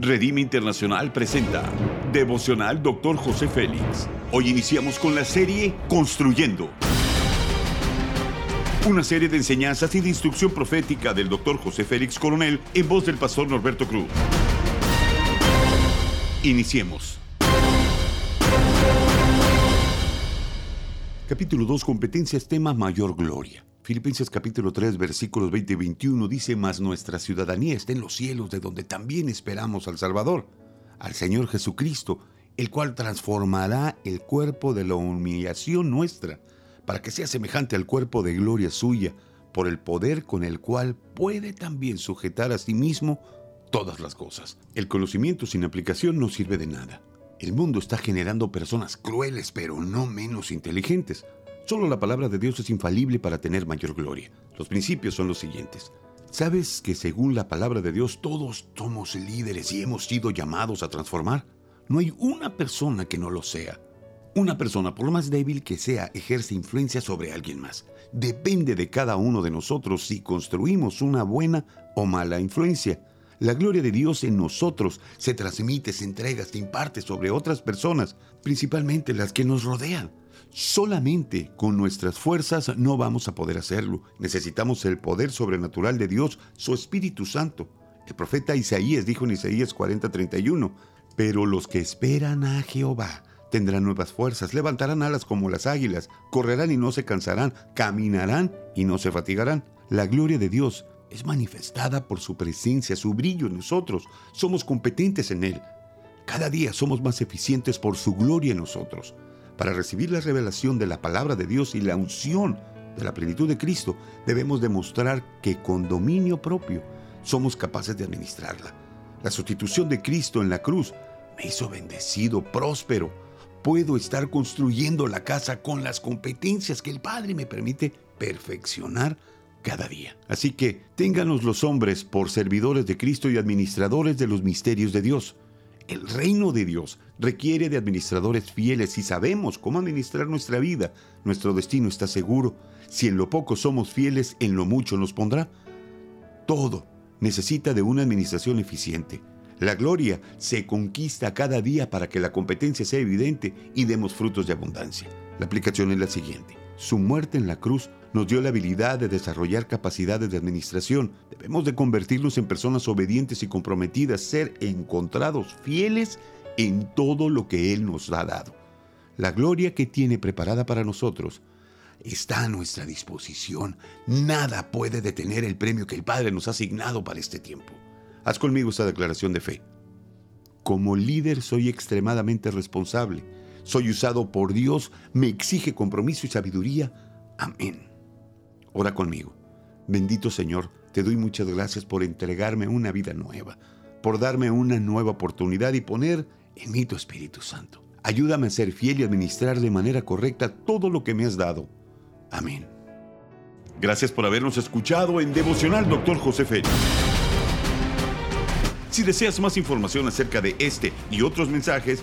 Redime Internacional presenta Devocional Dr. José Félix. Hoy iniciamos con la serie Construyendo. Una serie de enseñanzas y de instrucción profética del Dr. José Félix Coronel en voz del pastor Norberto Cruz. Iniciemos. Capítulo 2, competencias, tema mayor gloria. Filipenses capítulo 3 versículos 20 y 21 dice, mas nuestra ciudadanía está en los cielos, de donde también esperamos al Salvador, al Señor Jesucristo, el cual transformará el cuerpo de la humillación nuestra, para que sea semejante al cuerpo de gloria suya, por el poder con el cual puede también sujetar a sí mismo todas las cosas. El conocimiento sin aplicación no sirve de nada. El mundo está generando personas crueles, pero no menos inteligentes. Solo la palabra de Dios es infalible para tener mayor gloria. Los principios son los siguientes. ¿Sabes que según la palabra de Dios todos somos líderes y hemos sido llamados a transformar? No hay una persona que no lo sea. Una persona, por más débil que sea, ejerce influencia sobre alguien más. Depende de cada uno de nosotros si construimos una buena o mala influencia. La gloria de Dios en nosotros se transmite, se entrega, se imparte sobre otras personas, principalmente las que nos rodean. Solamente con nuestras fuerzas no vamos a poder hacerlo. Necesitamos el poder sobrenatural de Dios, su Espíritu Santo. El profeta Isaías dijo en Isaías 40:31, pero los que esperan a Jehová tendrán nuevas fuerzas, levantarán alas como las águilas, correrán y no se cansarán, caminarán y no se fatigarán. La gloria de Dios es manifestada por su presencia, su brillo en nosotros. Somos competentes en Él. Cada día somos más eficientes por su gloria en nosotros. Para recibir la revelación de la palabra de Dios y la unción de la plenitud de Cristo, debemos demostrar que con dominio propio somos capaces de administrarla. La sustitución de Cristo en la cruz me hizo bendecido, próspero. Puedo estar construyendo la casa con las competencias que el Padre me permite perfeccionar cada día. Así que ténganos los hombres por servidores de Cristo y administradores de los misterios de Dios. El reino de Dios requiere de administradores fieles y sabemos cómo administrar nuestra vida. Nuestro destino está seguro. Si en lo poco somos fieles, en lo mucho nos pondrá. Todo necesita de una administración eficiente. La gloria se conquista cada día para que la competencia sea evidente y demos frutos de abundancia. La aplicación es la siguiente. Su muerte en la cruz nos dio la habilidad de desarrollar capacidades de administración. Debemos de convertirnos en personas obedientes y comprometidas, ser encontrados fieles en todo lo que Él nos ha dado. La gloria que tiene preparada para nosotros está a nuestra disposición. Nada puede detener el premio que el Padre nos ha asignado para este tiempo. Haz conmigo esta declaración de fe. Como líder soy extremadamente responsable soy usado por Dios, me exige compromiso y sabiduría. Amén. Ora conmigo. Bendito Señor, te doy muchas gracias por entregarme una vida nueva, por darme una nueva oportunidad y poner en mí tu Espíritu Santo. Ayúdame a ser fiel y administrar de manera correcta todo lo que me has dado. Amén. Gracias por habernos escuchado en Devocional Dr. José Félix. Si deseas más información acerca de este y otros mensajes,